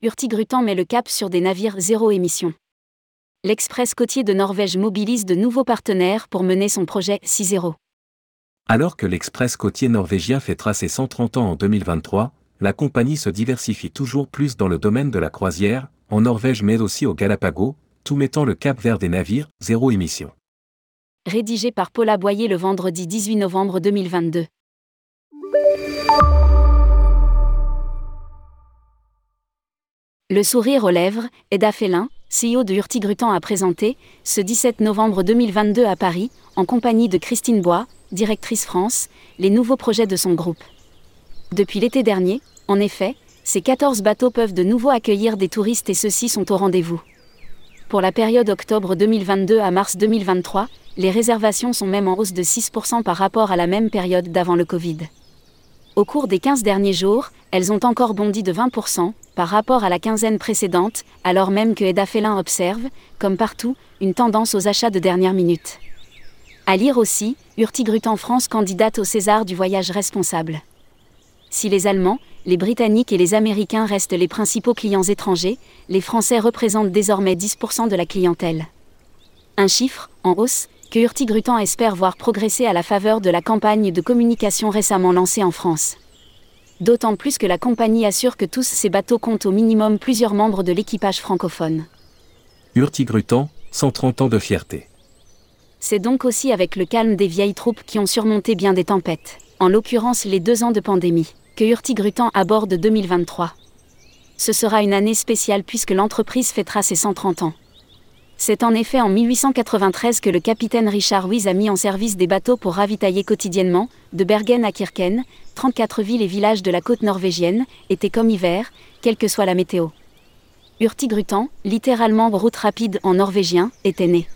Hurtigruten met le cap sur des navires zéro émission. L'Express côtier de Norvège mobilise de nouveaux partenaires pour mener son projet 6.0. Alors que l'Express côtier norvégien fêtera ses 130 ans en 2023, la compagnie se diversifie toujours plus dans le domaine de la croisière, en Norvège mais aussi au Galapagos, tout mettant le cap vers des navires zéro émission. Rédigé par Paula Boyer le vendredi 18 novembre 2022. Le sourire aux lèvres, Eda Félin, CEO de Hurtigruten a présenté, ce 17 novembre 2022 à Paris, en compagnie de Christine Bois, directrice France, les nouveaux projets de son groupe. Depuis l'été dernier, en effet, ces 14 bateaux peuvent de nouveau accueillir des touristes et ceux-ci sont au rendez-vous. Pour la période octobre 2022 à mars 2023, les réservations sont même en hausse de 6% par rapport à la même période d'avant le Covid. Au cours des 15 derniers jours, elles ont encore bondi de 20% par rapport à la quinzaine précédente, alors même que Eda Félin observe, comme partout, une tendance aux achats de dernière minute. À lire aussi, Hurtigruten France candidate au César du voyage responsable. Si les Allemands, les Britanniques et les Américains restent les principaux clients étrangers, les Français représentent désormais 10% de la clientèle. Un chiffre, en hausse, que Hurtigruten espère voir progresser à la faveur de la campagne de communication récemment lancée en France. D'autant plus que la compagnie assure que tous ces bateaux comptent au minimum plusieurs membres de l'équipage francophone. Hurtigruten, 130 ans de fierté. C'est donc aussi avec le calme des vieilles troupes qui ont surmonté bien des tempêtes, en l'occurrence les deux ans de pandémie, que Hurtigruten aborde 2023. Ce sera une année spéciale puisque l'entreprise fêtera ses 130 ans. C'est en effet en 1893 que le capitaine Richard Wyss a mis en service des bateaux pour ravitailler quotidiennement, de Bergen à Kirken, 34 villes et villages de la côte norvégienne, été comme hiver, quelle que soit la météo. Hurtigruten, littéralement route rapide en norvégien, était né.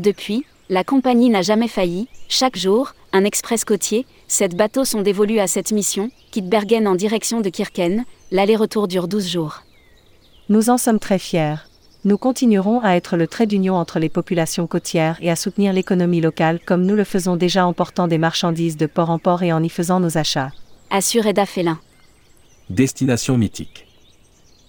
Depuis, la compagnie n'a jamais failli, chaque jour, un express côtier, sept bateaux sont dévolus à cette mission, quitte Bergen en direction de Kirken, l'aller-retour dure 12 jours. Nous en sommes très fiers nous continuerons à être le trait d'union entre les populations côtières et à soutenir l'économie locale comme nous le faisons déjà en portant des marchandises de port en port et en y faisant nos achats. Assure Eda Félin. Destination mythique.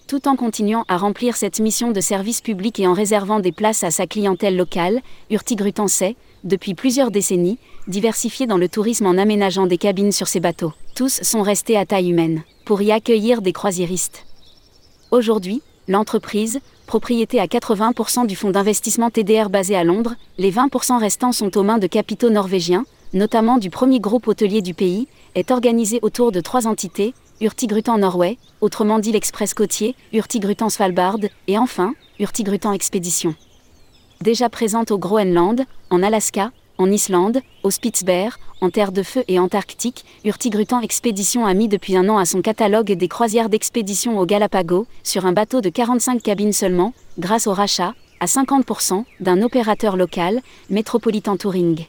Tout en continuant à remplir cette mission de service public et en réservant des places à sa clientèle locale, Hurtigruten sait, depuis plusieurs décennies, diversifier dans le tourisme en aménageant des cabines sur ses bateaux. Tous sont restés à taille humaine, pour y accueillir des croisiéristes. Aujourd'hui, l'entreprise, propriété à 80% du fonds d'investissement TDR basé à Londres, les 20% restants sont aux mains de capitaux norvégiens, notamment du premier groupe hôtelier du pays, est organisé autour de trois entités, Hurtigruten Norway, autrement dit l'Express côtier, Hurtigruten Svalbard, et enfin, Hurtigruten Expédition. Déjà présente au Groenland, en Alaska, en Islande, au Spitzberg, en Terre de Feu et Antarctique, Hurtigruten Expédition a mis depuis un an à son catalogue des croisières d'expédition au Galapagos, sur un bateau de 45 cabines seulement, grâce au rachat, à 50%, d'un opérateur local, Metropolitan Touring.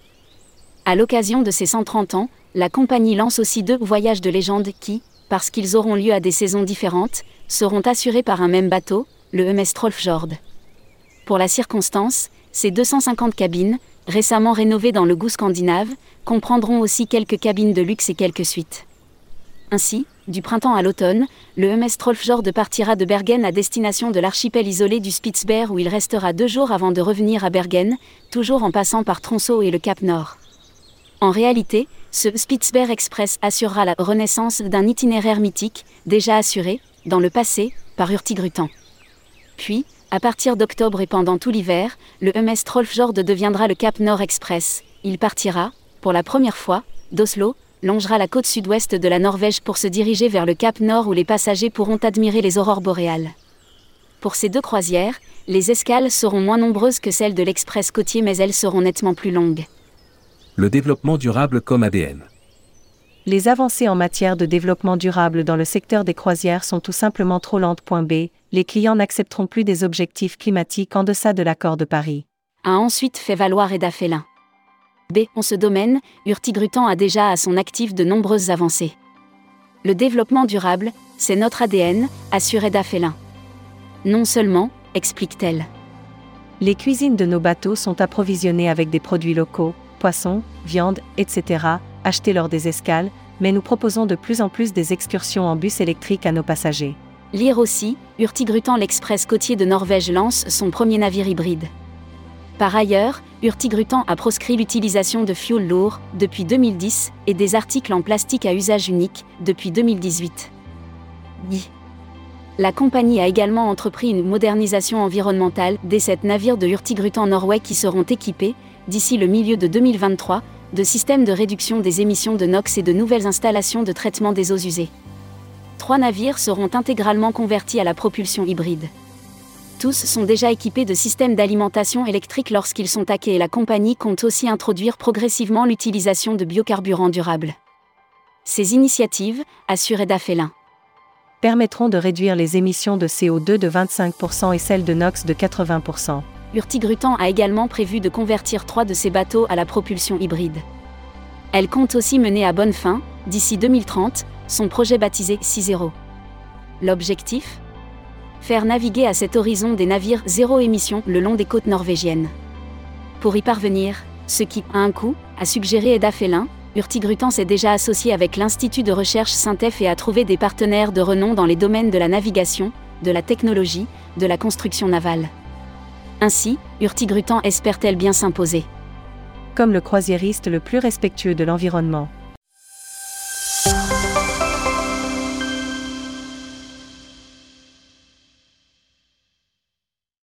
À l'occasion de ses 130 ans, la compagnie lance aussi deux voyages de légende qui, parce qu'ils auront lieu à des saisons différentes, seront assurés par un même bateau, le MS Trollfjord. Pour la circonstance, ces 250 cabines, récemment rénovées dans le goût scandinave, comprendront aussi quelques cabines de luxe et quelques suites. Ainsi, du printemps à l'automne, le MS Trollfjord partira de Bergen à destination de l'archipel isolé du Spitzberg où il restera deux jours avant de revenir à Bergen, toujours en passant par Tronceau et le Cap Nord. En réalité, ce Spitzberg Express assurera la renaissance d'un itinéraire mythique, déjà assuré, dans le passé, par Hurtigruten. Puis, à partir d'octobre et pendant tout l'hiver, le MS Trollfjord deviendra le Cap Nord Express. Il partira, pour la première fois, d'Oslo, longera la côte sud-ouest de la Norvège pour se diriger vers le Cap Nord où les passagers pourront admirer les aurores boréales. Pour ces deux croisières, les escales seront moins nombreuses que celles de l'Express côtier mais elles seront nettement plus longues. Le développement durable comme ADN. Les avancées en matière de développement durable dans le secteur des croisières sont tout simplement trop lentes. B. Les clients n'accepteront plus des objectifs climatiques en deçà de l'accord de Paris. A ensuite fait valoir Eda Félin. B. En ce domaine, Hurtigruten a déjà à son actif de nombreuses avancées. Le développement durable, c'est notre ADN, assure Eda Félin. Non seulement, explique-t-elle. Les cuisines de nos bateaux sont approvisionnées avec des produits locaux, poissons, viande, etc., achetés lors des escales, mais nous proposons de plus en plus des excursions en bus électrique à nos passagers. Lire aussi, Hurtigruten l'Express côtier de Norvège lance son premier navire hybride. Par ailleurs, Hurtigruten a proscrit l'utilisation de fuel lourd depuis 2010 et des articles en plastique à usage unique depuis 2018. La compagnie a également entrepris une modernisation environnementale des sept navires de Hurtigruten Norway qui seront équipés, d'ici le milieu de 2023, de systèmes de réduction des émissions de NOx et de nouvelles installations de traitement des eaux usées. Trois navires seront intégralement convertis à la propulsion hybride. Tous sont déjà équipés de systèmes d'alimentation électrique lorsqu'ils sont taqués et la compagnie compte aussi introduire progressivement l'utilisation de biocarburants durables. Ces initiatives, assurées d'Afélin, permettront de réduire les émissions de CO2 de 25% et celles de NOx de 80%. Hurtigruten a également prévu de convertir trois de ses bateaux à la propulsion hybride. Elle compte aussi mener à bonne fin, d'ici 2030, son projet baptisé 6.0. L'objectif? Faire naviguer à cet horizon des navires zéro émission le long des côtes norvégiennes. Pour y parvenir, ce qui, à un coût, a suggéré Eda Félin, Hurtigruten s'est déjà associé avec l'Institut de recherche Syntef et a trouvé des partenaires de renom dans les domaines de la navigation, de la technologie, de la construction navale. Ainsi, Hurtigruten espère-t-elle bien s'imposer Comme le croisiériste le plus respectueux de l'environnement.